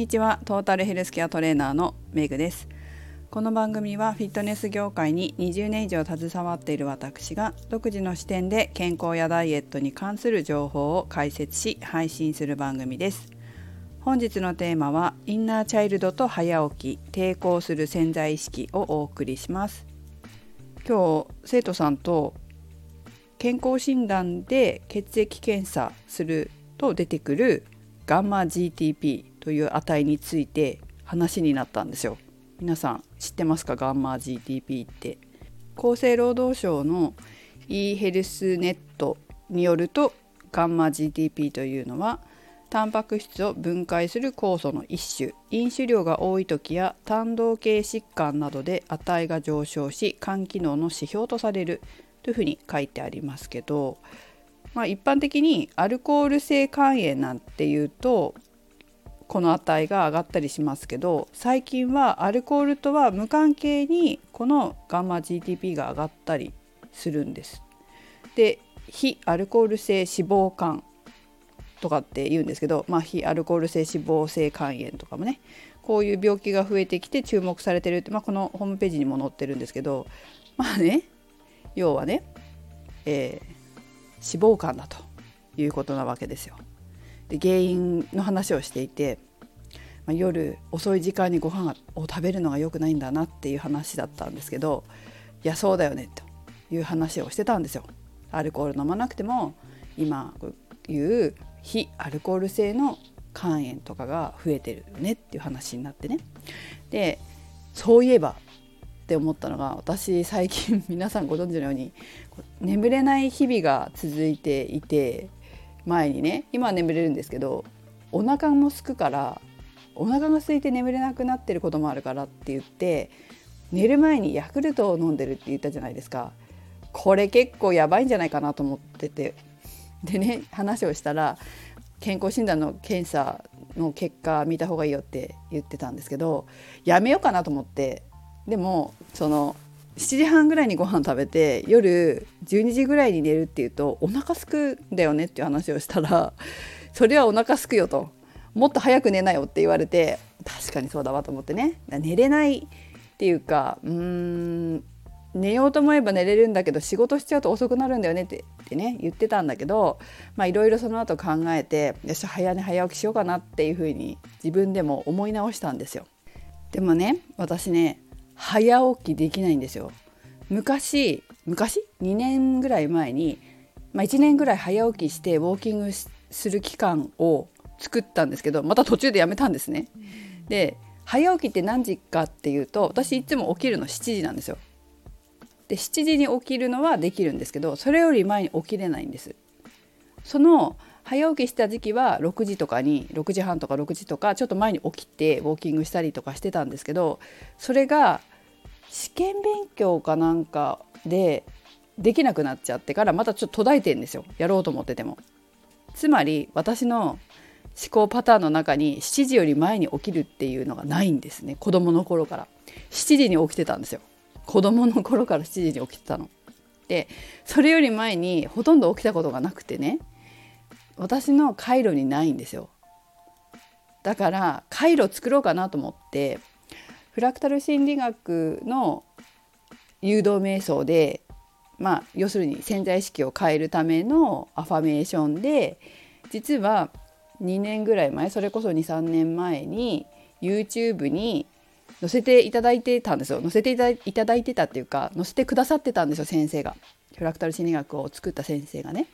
にちは。トータルヘルスケアトレーナーのメグです。この番組はフィットネス業界に20年以上携わっている私が独自の視点で健康やダイエットに関する情報を解説し配信する番組です。本日のテーマはインナーチャイルドと早起き抵抗する潜在意識をお送りします。今日生徒さんと健康診断で血液検査すると出てくるガンマ GTP という値について話になったんですよ。皆さん知ってますか？ガンマ GTP って。厚生労働省の e ヘルスネットによるとガンマ GTP というのはタンパク質を分解する酵素の一種。飲酒量が多い時や胆道系疾患などで値が上昇し肝機能の指標とされる。というふうに書いてありますけど、まあ、一般的にアルコール性肝炎なんていうとこの値が上がったりしますけど最近はアルコールとは無関係にこのガンマ GTP が上がったりするんです。で非アルコール性脂肪肝とかって言うんですけど、まあ、非アルコール性脂肪性肝炎とかもねこういう病気が増えてきて注目されてるって、まあ、このホームページにも載ってるんですけどまあね要はね、えー、脂肪肝だということなわけですよ。で原因の話をしていて、まあ、夜遅い時間にご飯を食べるのが良くないんだなっていう話だったんですけどいやそうだよねという話をしてたんですよ。アルコール飲まなくても今いう非アルコール性の肝炎とかが増えてるよねっていう話になってねでそういえばって思ったのが私最近皆さんご存知のように眠れない日々が続いていて前にね今は眠れるんですけどお腹もすくからお腹が空いて眠れなくなってることもあるからって言って寝る前にヤクルトを飲んでるって言ったじゃないですか。これ結構やばいんじゃないかなと思ってて。でね話をしたら健康診断の検査の結果見た方がいいよって言ってたんですけどやめようかなと思って。でもその7時半ぐらいにご飯食べて夜12時ぐらいに寝るっていうとお腹すくんだよねっていう話をしたらそれはお腹すくよともっと早く寝なよって言われて確かにそうだわと思ってね寝れないっていうかうーん寝ようと思えば寝れるんだけど仕事しちゃうと遅くなるんだよねってってね言ってたんだけどいろいろその後考えてよし早寝早起きしようかなっていうふうに自分でも思い直したんですよ。でもね私ね早起きできないんですよ。昔昔？2年ぐらい前に、まあ、1年ぐらい早起きしてウォーキングする期間を作ったんですけどまた途中でやめたんですね。で早起きって何時かっていうと私いつも起きるの7時なんですよ。で7時に起きるのはできるんですけどそれより前に起きれないんです。その早起きした時期は6時とかに6時半とか6時とかちょっと前に起きてウォーキングしたりとかしてたんですけどそれが試験勉強かなんかでできなくなっちゃってからまたちょっと途絶えてんですよやろうと思ってても。つまり私の思考パターンの中に7時より前に起きるっていうのがないんですね子供の頃から7時に起きてたんですよ子供の頃から7時に起きてたの。でそれより前にほとんど起きたことがなくてね私の回路にないんですよ。だから回路作ろうかなと思ってフラクタル心理学の誘導瞑想でまあ要するに潜在意識を変えるためのアファメーションで実は2年ぐらい前それこそ23年前に YouTube に載せていただいてたんですよ。載せていただいてたっていうか載せてくださってたんですよ先生が。フラクタル心理学を作った先生がね。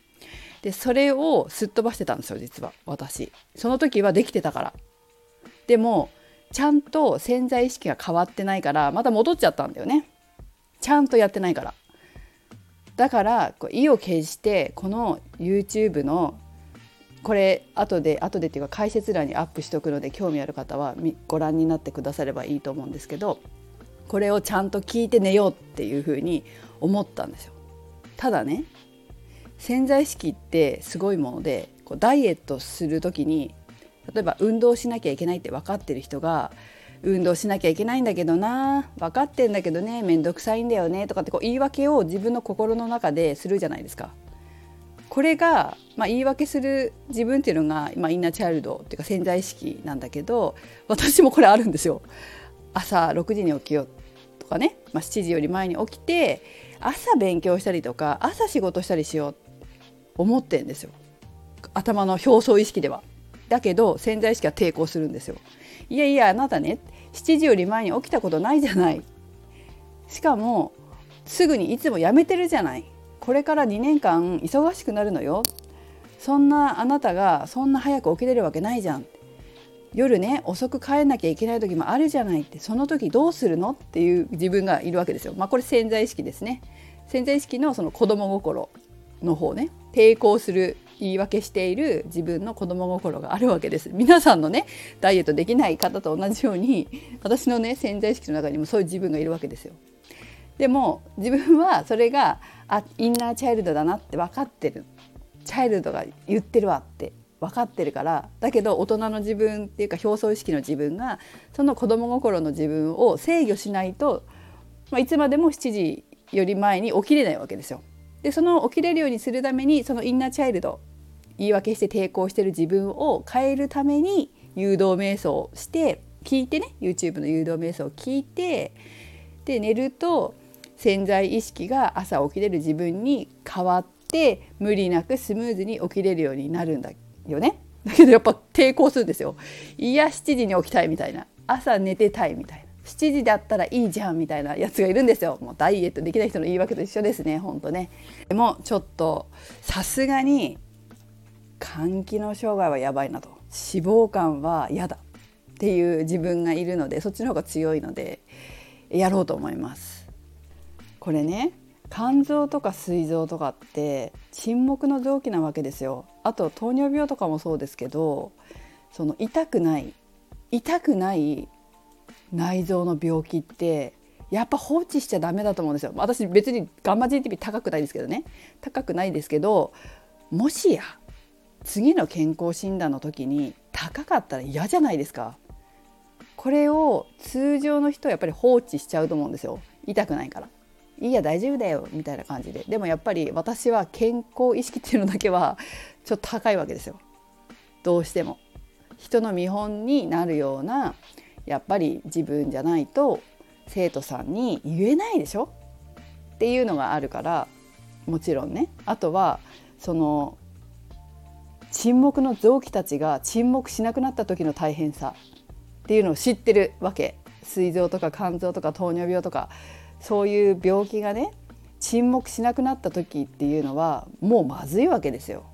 でそれをすっ飛ばしてたんですよ実は。私。その時はできてたから。でもちゃんと潜在意識が変わってないからまた戻っちゃったんだよねちゃんとやってないからだからこう意を決してこの YouTube のこれ後で後でっていうか解説欄にアップしておくので興味ある方はご覧になってくださればいいと思うんですけどこれをちゃんと聞いて寝ようっていうふうに思ったんですよ。ただね潜在意識ってすごいものでこうダイエットする時に例えば運動しなきゃいけないって分かってる人が運動しなきゃいけないんだけどな分かってんだけどね面倒くさいんだよねとかってこう言い訳を自分の心の中でするじゃないですか。これが、まあ、言い訳する自分っていうのが、まあ、インナーチャイルドっていうか潜在意識なんだけど私もこれあるんですよ。朝6時に起きようとかね、まあ、7時より前に起きて朝勉強したりとか朝仕事したりしよう思ってんですよ頭の表層意識では。だけど潜在意識は抵抗するんですよ。いやいやあなたね7時より前に起きたことないじゃない。しかもすぐにいつもやめてるじゃない。これから2年間忙しくなるのよ。そんなあなたがそんな早く起きれるわけないじゃん。夜ね遅く帰んなきゃいけない時もあるじゃないってその時どうするの？っていう自分がいるわけですよ。まあこれ潜在意識ですね。潜在意識のその子供心の方ね抵抗する言い訳している自分の子供心があるわけです。皆さんのねダイエットできない方と同じように私のね潜在意識の中にもそういう自分がいるわけですよ。でも自分はそれがあインナーチャイルドだなって分かってる。チャイルドが言ってるわって分かってるからだけど大人の自分っていうか表層意識の自分がその子供心の自分を制御しないと、まあ、いつまでも7時より前に起きれないわけですよ。でその起きれるようにするためにそのインナーチャイルド言い訳して抵抗してる自分を変えるために誘導瞑想をして聞いてね YouTube の誘導瞑想を聞いてで寝ると潜在意識が朝起きれる自分に変わって無理なくスムーズに起きれるようになるんだよね。だけどやっぱ抵抗するんですよ。いや7時に起きたいみたいな朝寝てたいみたいな7時だったらいいじゃんみたいなやつがいるんですよ。もうダイエットできない人の言い訳と一緒ですねほんとね。でもちょっとさすがに肝機能障害はやばいなと脂肪肝は嫌だっていう自分がいるのでそっちの方が強いのでやろうと思います。これね肝臓とか膵臓とかって沈黙の臓器なわけですよ。あと糖尿病とかもそうですけどその痛くない痛くない内臓の病気ってやっぱ放置しちゃダメだと思うんですよ。私別にガンマ GTP 高くないですけどね。高くないですけどもしや次の健康診断の時に高かったら嫌じゃないですか。これを通常の人はやっぱり放置しちゃうと思うんですよ。痛くないから。いいや大丈夫だよ。みたいな感じで。でもやっぱり私は健康意識っていうのだけはちょっと高いわけですよ。どうしても。人の見本になるようなやっぱり自分じゃないと生徒さんに言えないでしょ？っていうのがあるからもちろんね。あとはその沈黙の臓器たちが沈黙しなくなった時の大変さっていうのを知ってるわけ。膵臓とか肝臓とか糖尿病とかそういう病気がね沈黙しなくなった時っていうのはもうまずいわけですよ。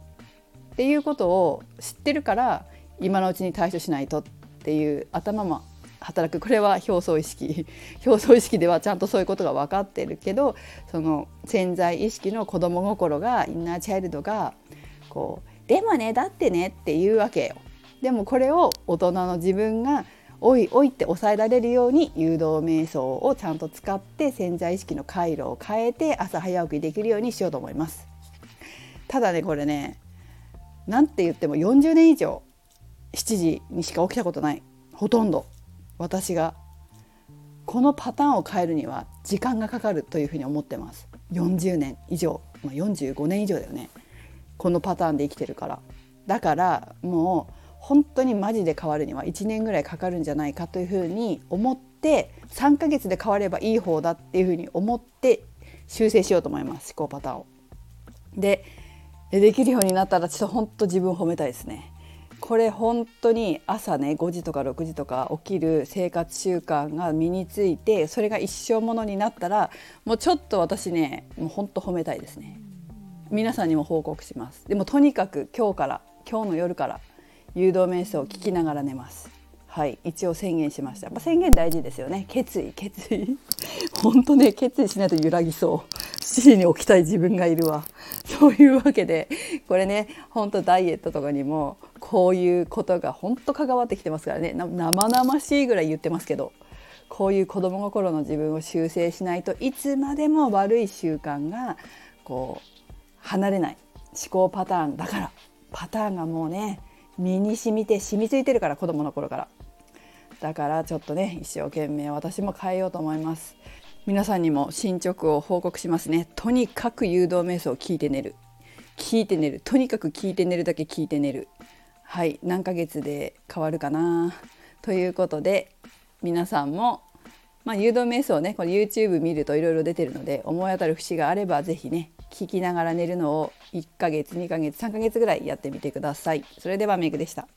っていうことを知ってるから今のうちに対処しないとっていう頭も働く。これは表層意識。表層意識ではちゃんとそういうことが分かってるけどその潜在意識の子供心がインナーチャイルドがこうでもねだってねって言うわけよ。でもこれを大人の自分がおいおいって抑えられるように誘導瞑想をちゃんと使って潜在意識の回路を変えて朝早起きできるようにしようと思います。ただねこれねなんて言っても40年以上7時にしか起きたことない。ほとんど。私がこのパターンを変えるには時間がかかるというふうに思ってます40年以上、まあ、45年以上だよねこのパターンで生きてるからだからもう本当にマジで変わるには1年ぐらいかかるんじゃないかというふうに思って3ヶ月で変わればいい方だっていうふうに思って修正しようと思います思考パターンを。でできるようになったらちょっと本当自分を褒めたいですね。これ本当に朝ね5時とか6時とか起きる生活習慣が身についてそれが一生ものになったらもうちょっと私ねもう本当褒めたいですね。皆さんにも報告します。でもとにかく今日から今日の夜から誘導瞑想を聞きながら寝ます。はい一応宣言しました。やっぱ宣言大事ですよね。決意決意。本当ね決意しないと揺らぎそう。7時に起きたい自分がいるわ。そういうわけでこれね本当ダイエットとかにもこういうことが本当関わってきてますからね。生々しいぐらい言ってますけど。こういう子供心の自分を修正しないといつまでも悪い習慣がこう離れない思考パターンだから。パターンがもうね身に染みて染みついてるから子供の頃から。だからちょっとね一生懸命私も変えようと思います。皆さんにも進捗を報告しますね。とにかく誘導瞑想を聞いて寝る。聞いて寝る。とにかく聞いて寝るだけ聞いて寝る。はい何ヶ月で変わるかなということで皆さんも、まあ、誘導瞑想ねこれ YouTube 見るといろいろ出てるので思い当たる節があれば是非ね聞きながら寝るのを1ヶ月2ヶ月3ヶ月ぐらいやってみてください。それではメイクでした。